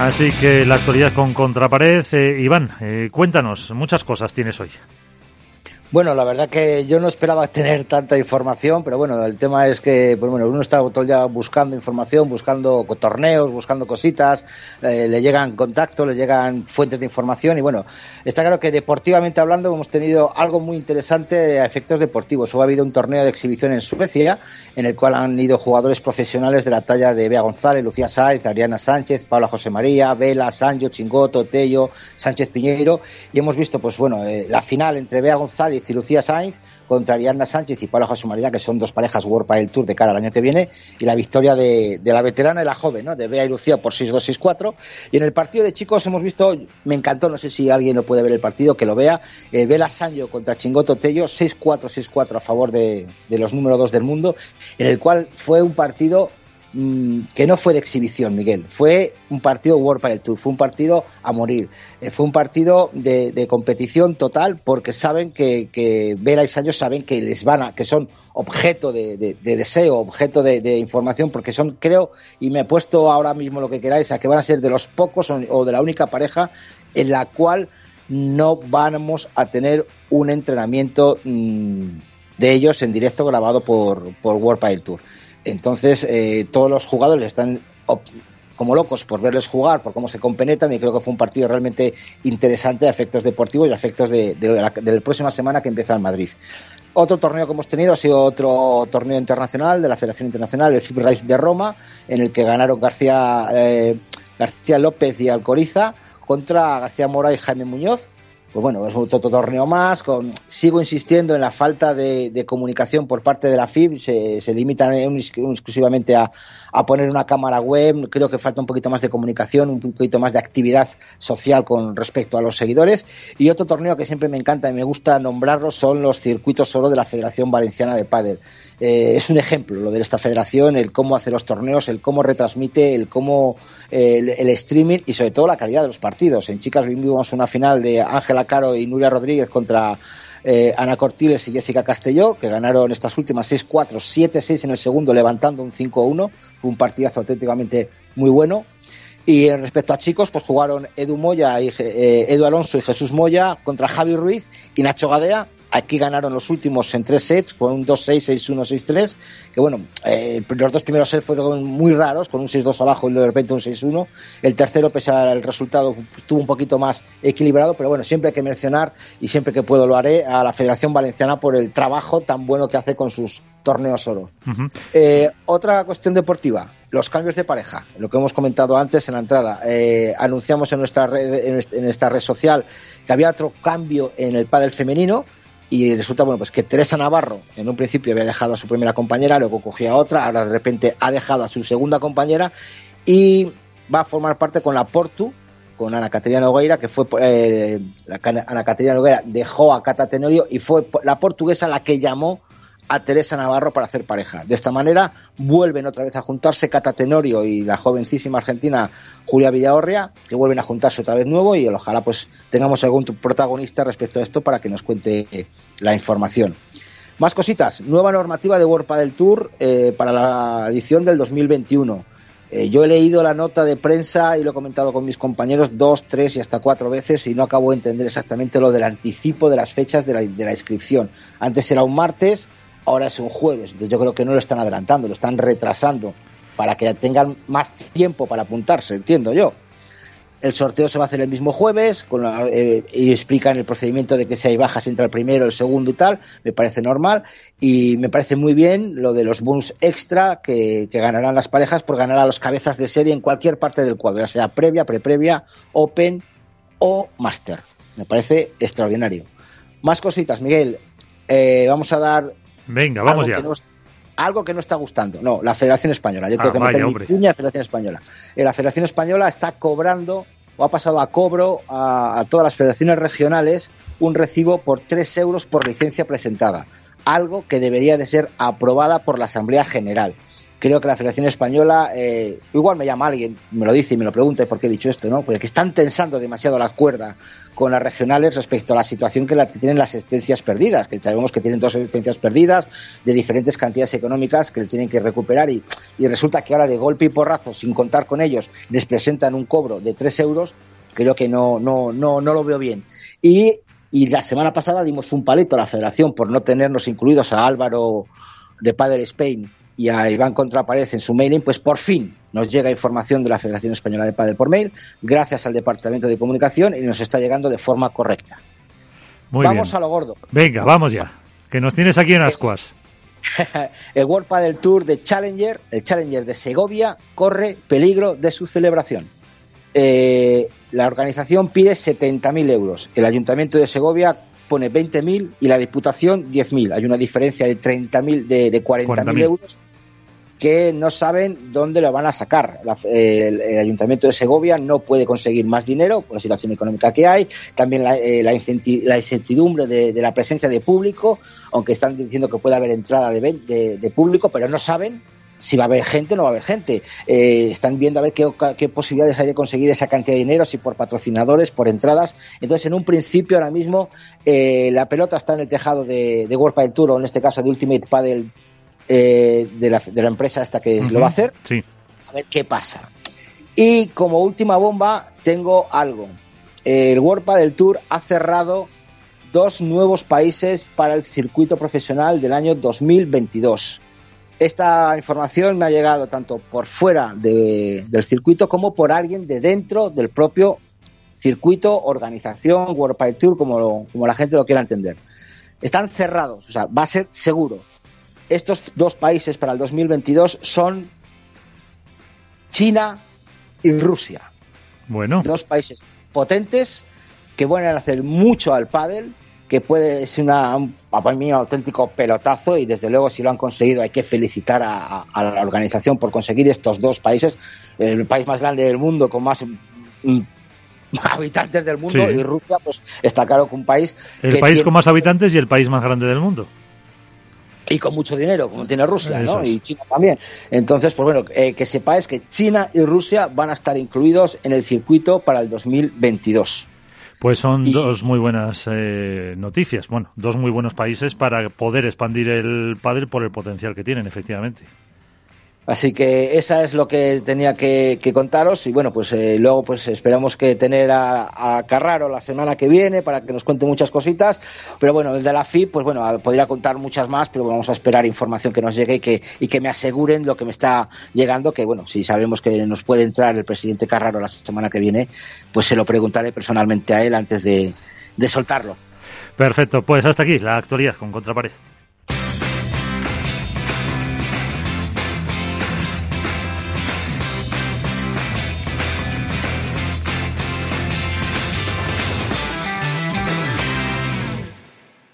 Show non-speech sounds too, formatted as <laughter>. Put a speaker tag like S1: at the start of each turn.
S1: Así que la actualidad con Contrapared. Eh, Iván, eh, cuéntanos, muchas cosas tienes hoy.
S2: Bueno, la verdad que yo no esperaba tener tanta información, pero bueno, el tema es que pues bueno, uno está todo día buscando información, buscando torneos, buscando cositas, eh, le llegan contactos, le llegan fuentes de información y bueno, está claro que deportivamente hablando hemos tenido algo muy interesante a efectos deportivos. Hoy ha habido un torneo de exhibición en Suecia en el cual han ido jugadores profesionales de la talla de Bea González, Lucía Sáez, Ariana Sánchez, Paula José María, Vela, Sancho, Chingoto, Tello, Sánchez Piñeiro y hemos visto pues bueno, eh, la final entre Bea González y Lucía Sainz contra Ariadna Sánchez y Paula José María, que son dos parejas World del Tour de cara al año que viene, y la victoria de, la veterana y la joven, ¿no? de Bea y Lucía por 6-2, 6-4. Y en el partido de chicos hemos visto, me encantó, no sé si alguien lo puede ver el partido, que lo vea, eh, Vela Sancho contra Chingoto Tello, 6-4, 6-4 a favor de, de los número 2 del mundo, en el cual fue un partido Mm, que no fue de exhibición, Miguel. Fue un partido World el Tour, fue un partido a morir. Eh, fue un partido de, competición total porque saben que, Vera y Sancho saben que les van a, que son objeto de, deseo, objeto de, información, porque son, creo, y me he puesto ahora mismo lo que queráis, a que van a ser de los pocos o, de la única pareja en la cual no vamos a tener un entrenamiento mm, de ellos en directo grabado por, por World Tour. Entonces, eh, todos los jugadores están como locos por verles jugar, por cómo se compenetran, y creo que fue un partido realmente interesante a efectos deportivos y a efectos de, la, próxima semana que empieza en Madrid. Otro torneo que hemos tenido ha sido otro torneo internacional de la Federación Internacional, el FIB Race de Roma, en el que ganaron García, eh, García López y Alcoriza contra García Mora y Jaime Muñoz pues bueno, es otro torneo más. Sigo insistiendo en la falta de, comunicación por parte de la FIB. Se, se limitan exclusivamente a, a, poner una cámara web. Creo que falta un poquito más de comunicación, un poquito más de actividad social con respecto a los seguidores. Y otro torneo que siempre me encanta y me gusta nombrarlo son los circuitos solo de la Federación Valenciana de Pádel. Eh, es un ejemplo lo de esta federación, el cómo hace los torneos, el cómo retransmite, el cómo el, streaming y sobre todo la calidad de los partidos. En chicas vimos una final de Ángela Caro y Nuria Rodríguez contra eh, Ana Cortiles y Jessica Castelló, que ganaron estas últimas 6-4, 7-6 en el segundo, levantando un 5-1. un partidazo auténticamente muy bueno. Y respecto a chicos, pues jugaron Edu Moya y eh, Edu Alonso y Jesús Moya contra Javi Ruiz y Nacho Gadea Aquí ganaron los últimos en tres sets, con un 2-6, 6-1, 6-3, que bueno, eh, los dos primeros sets fueron muy raros, con un 6-2 abajo y de repente un 6-1. El tercero, pese al resultado, estuvo un poquito más equilibrado, pero bueno, siempre hay que mencionar, y siempre que puedo lo haré, a la Federación Valenciana por el trabajo tan bueno que hace con sus torneos oro. Eh, otra cuestión deportiva, los cambios de pareja, lo que hemos comentado antes en la entrada. Eh, anunciamos en nuestra red, en esta red social que había otro cambio en el pádel femenino, y resulta bueno pues que Teresa Navarro en un principio había dejado a su primera compañera, luego cogía a otra, ahora de repente ha dejado a su segunda compañera y va a formar parte con la Portu, con Ana Caterina Nogueira, que fue eh, Ana Caterina Nogueira dejó a Cata Tenorio y fue la portuguesa la que llamó a Teresa Navarro para hacer pareja. De esta manera vuelven otra vez a juntarse Cata Tenorio y la jovencísima argentina Julia Villahorria, que vuelven a juntarse otra vez nuevo y ojalá pues tengamos algún protagonista respecto a esto para que nos cuente eh, la información. Más cositas, nueva normativa de World del Tour eh, para la edición del 2021. Eh, yo he leído la nota de prensa y lo he comentado con mis compañeros dos, tres y hasta cuatro veces y no acabo de entender exactamente lo del anticipo de las fechas de la, de la inscripción. Antes era un martes, ahora es un jueves. Entonces yo creo que no lo están adelantando, lo están retrasando para que tengan más tiempo para apuntarse, entiendo yo. El sorteo se va a hacer el mismo jueves con eh, y explican el procedimiento de que si hay bajas entre el primero, el segundo y tal. Me parece normal y me parece muy bien lo de los bonus extra que, ganarán las parejas por ganar a los cabezas de serie en cualquier parte del cuadro, ya sea previa, pre-previa, open o master. Me parece extraordinario. Más cositas, Miguel. Eh, vamos a dar
S1: Venga, vamos ya.
S2: algo que no está gustando. No, la Federación Española. Yo tengo ah, que meter mi cuña a Federación Española. Eh, la Federación Española está cobrando o ha pasado a cobro a, todas las federaciones regionales un recibo por 3 euros por licencia presentada. Algo que debería de ser aprobada por la Asamblea General. Creo que la Federación Española, eh, igual me llama alguien, me lo dice y me lo pregunta por qué he dicho esto, ¿no? Porque están tensando demasiado la cuerda con las regionales respecto a la situación que, tienen las existencias perdidas, que sabemos que tienen dos existencias perdidas de diferentes cantidades económicas que tienen que recuperar y, y resulta que ahora de golpe y porrazo, sin contar con ellos, les presentan un cobro de tres euros, creo que no, no, no, no lo veo bien. Y y la semana pasada dimos un palito a la federación por no tenernos incluidos a Álvaro de Padre Spain y a Iván Contrapared en su mailing, pues por fin nos llega información de la Federación Española de Padel por mail, gracias al Departamento de Comunicación y nos está llegando de forma correcta. vamos a lo gordo.
S1: Venga, vamos ya, que nos tienes aquí en Ascuas. <laughs>
S2: el World Padel Tour de Challenger, el Challenger de Segovia, corre peligro de su celebración. Eh, la organización pide 70.000 euros. El Ayuntamiento de Segovia pone 20.000 y la Diputación 10.000. Hay una diferencia de 30.000 de, de 40.000 euros que no saben dónde lo van a sacar. el, Ayuntamiento de Segovia no puede conseguir más dinero por la situación económica que hay, también la, eh, la, incertidumbre de, la presencia de público, aunque están diciendo que puede haber entrada de, público, pero no saben si va a haber gente o no va a haber gente. Eh, están viendo a ver qué, posibilidades hay de conseguir esa cantidad de dinero, si por patrocinadores, por entradas. Entonces, en un principio, ahora mismo, eh, la pelota está en el tejado de, World Padel Tour, o en este caso de Ultimate Paddle, eh, de, la, de, la, empresa esta que lo va a hacer.
S1: Sí.
S2: A ver qué pasa. Y como última bomba, tengo algo. El World Padel Tour ha cerrado dos nuevos países para el circuito profesional del año 2022 esta información me ha llegado tanto por fuera del circuito como por alguien de dentro del propio circuito, organización, World Pile Tour, como, como la gente lo quiera entender. Están cerrados, o sea, va a ser seguro. Estos dos países para el 2022 son China y Rusia.
S1: Bueno.
S2: Dos países potentes que van a hacer mucho al pádel que puede ser una, un, para mí un auténtico pelotazo y desde luego si lo han conseguido hay que felicitar a, la organización por conseguir estos dos países, el país más grande del mundo con más mm, <laughs> habitantes del mundo y Rusia pues está claro que un país
S1: el país con más habitantes y el país más grande del mundo
S2: y con mucho dinero, como tiene Rusia, ¿no? Y China también. Entonces, pues bueno, eh, que sepáis que China y Rusia van a estar incluidos en el circuito para el 2022.
S1: Pues son dos muy buenas eh, noticias. Bueno, dos muy buenos países para poder expandir el padre por el potencial que tienen, efectivamente.
S2: Así que esa es lo que tenía que, contaros y bueno, pues eh, luego pues esperamos que tener a, Carraro la semana que viene para que nos cuente muchas cositas, pero bueno, el de la FIP, pues bueno, podría contar muchas más, pero vamos a esperar información que nos llegue y que, y que me aseguren lo que me está llegando, que bueno, si sabemos que nos puede entrar el presidente Carraro la semana que viene, pues se lo preguntaré personalmente a él antes de, de soltarlo.
S1: Perfecto, pues hasta aquí la actualidad con Contrapared.